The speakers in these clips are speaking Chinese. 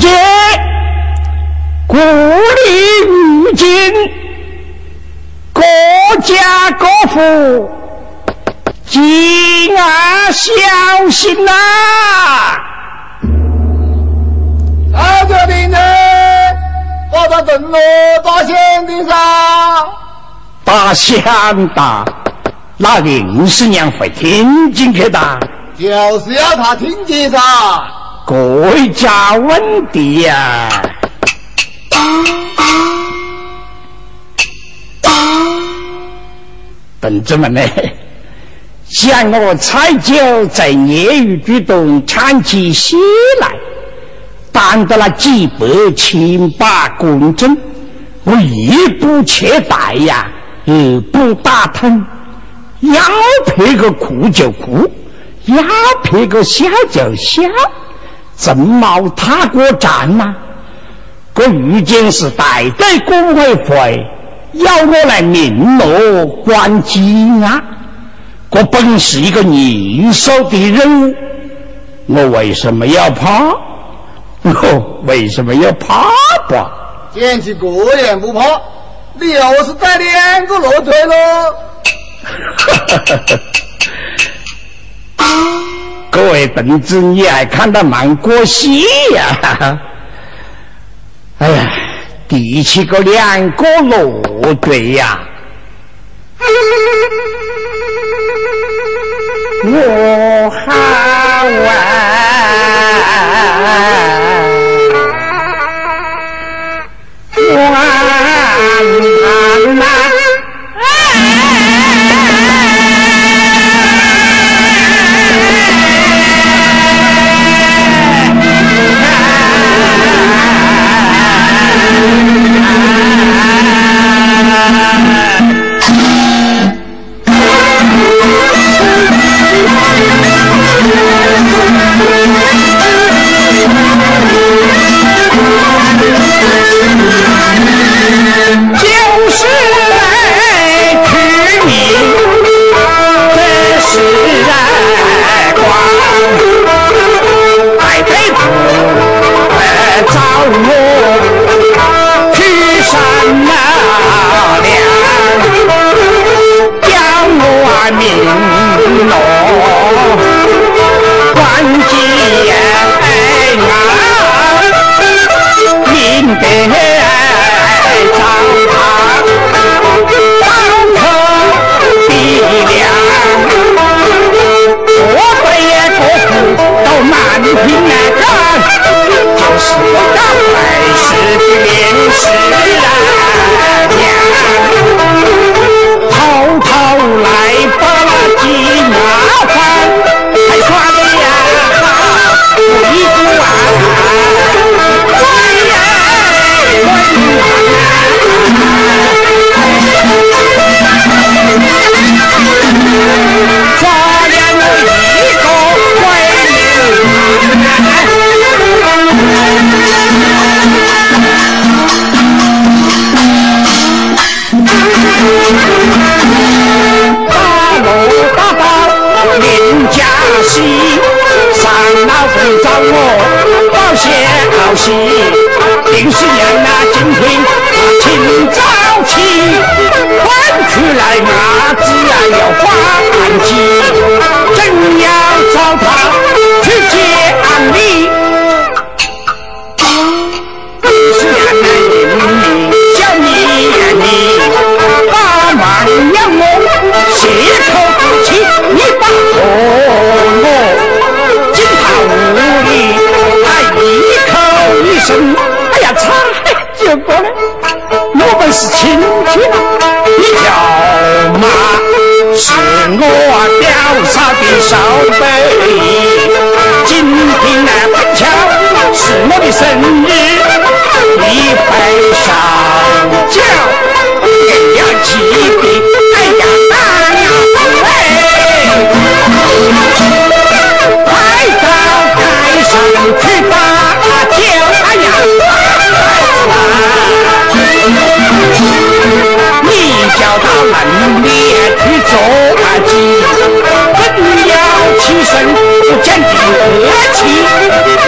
见故里如今，各家各户，敬啊小心呐！大家的呢，我在镇罗大乡的上，大乡大，那林师娘会听进去的？就是要他听见噻。国家问题呀！同志们呢？像我蔡九在业余举动唱起戏来，当得了几百千把公正，我一不切带呀，二不打通，要拍个哭就哭，要拍个笑就笑，正毛踏过站呐！我如今是代代工会会，要我来明罗关机啊！我本是一个年少的人物，我为什么要怕？我为什么要怕吧？捡起个人不怕，你又是带两个骆驼喽？各位同志，你还看得蛮过戏呀？哎呀，第七个两个乐队呀！我好啊，Super 简直何是。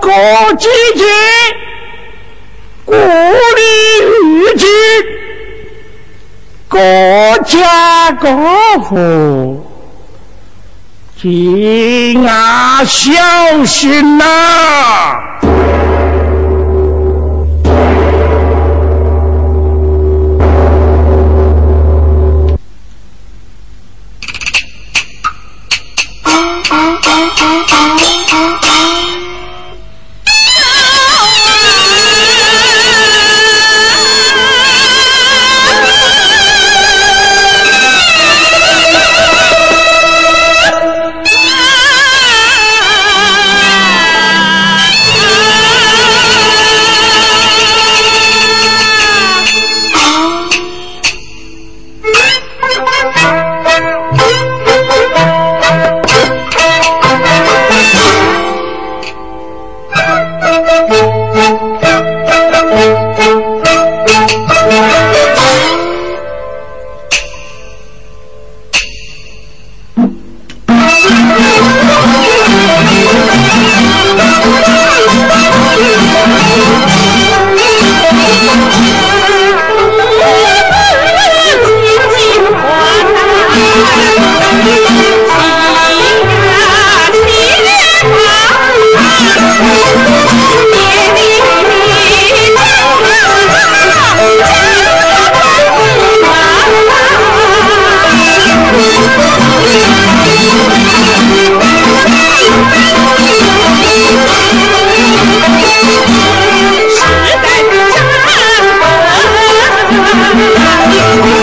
过几节鼓力自己国家功夫你啊小心呐。啊啊啊。Santiago.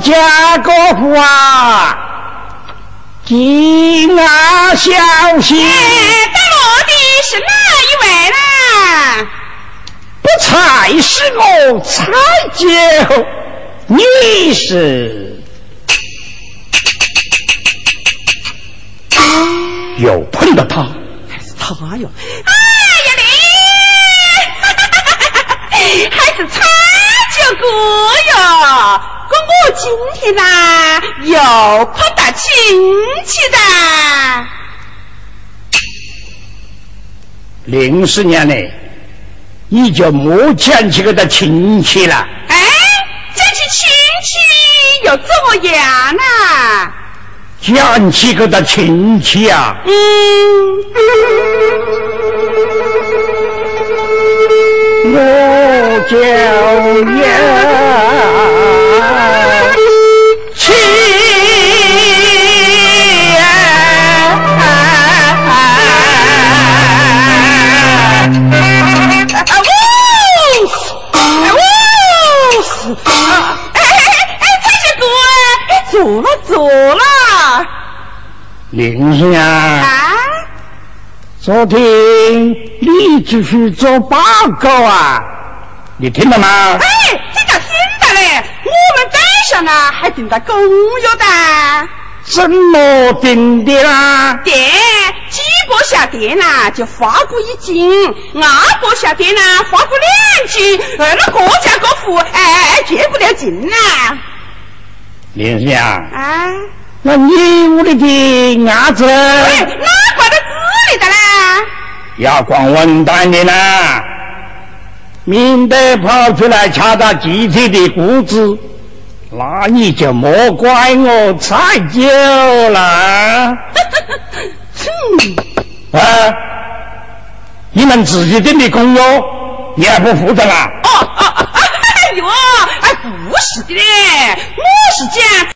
家国父啊，敬啊小心！带我的是哪一位呢？不才是我蔡九，你是又碰到他，还是他哟？哎呀你，还是蔡九哥哟！今天呐又碰到亲戚的。零十年嘞，你就没见几个的亲戚了。哎，讲起亲戚又怎么样呢？讲起个的亲戚啊，嗯，我就要。林先啊！昨天你就是做报告啊，你听到吗？哎，这叫听到嘞！我们赶上啊，还订到公有的。怎么定的啦？电几个下电呐，就发过一斤；二个下电呐，发过两斤。呃，那各家各户哎，借不了劲呐。林先啊，那你屋里的伢子？哎，哪挂到子里的啦？要光文蛋的啦，免得跑出来掐到集体的谷子，那你就莫怪我菜酒了。啊，你们自己定的工哟，你还不负责啊？哦哦哦，哎呦，哎，不是的嘞，我是讲。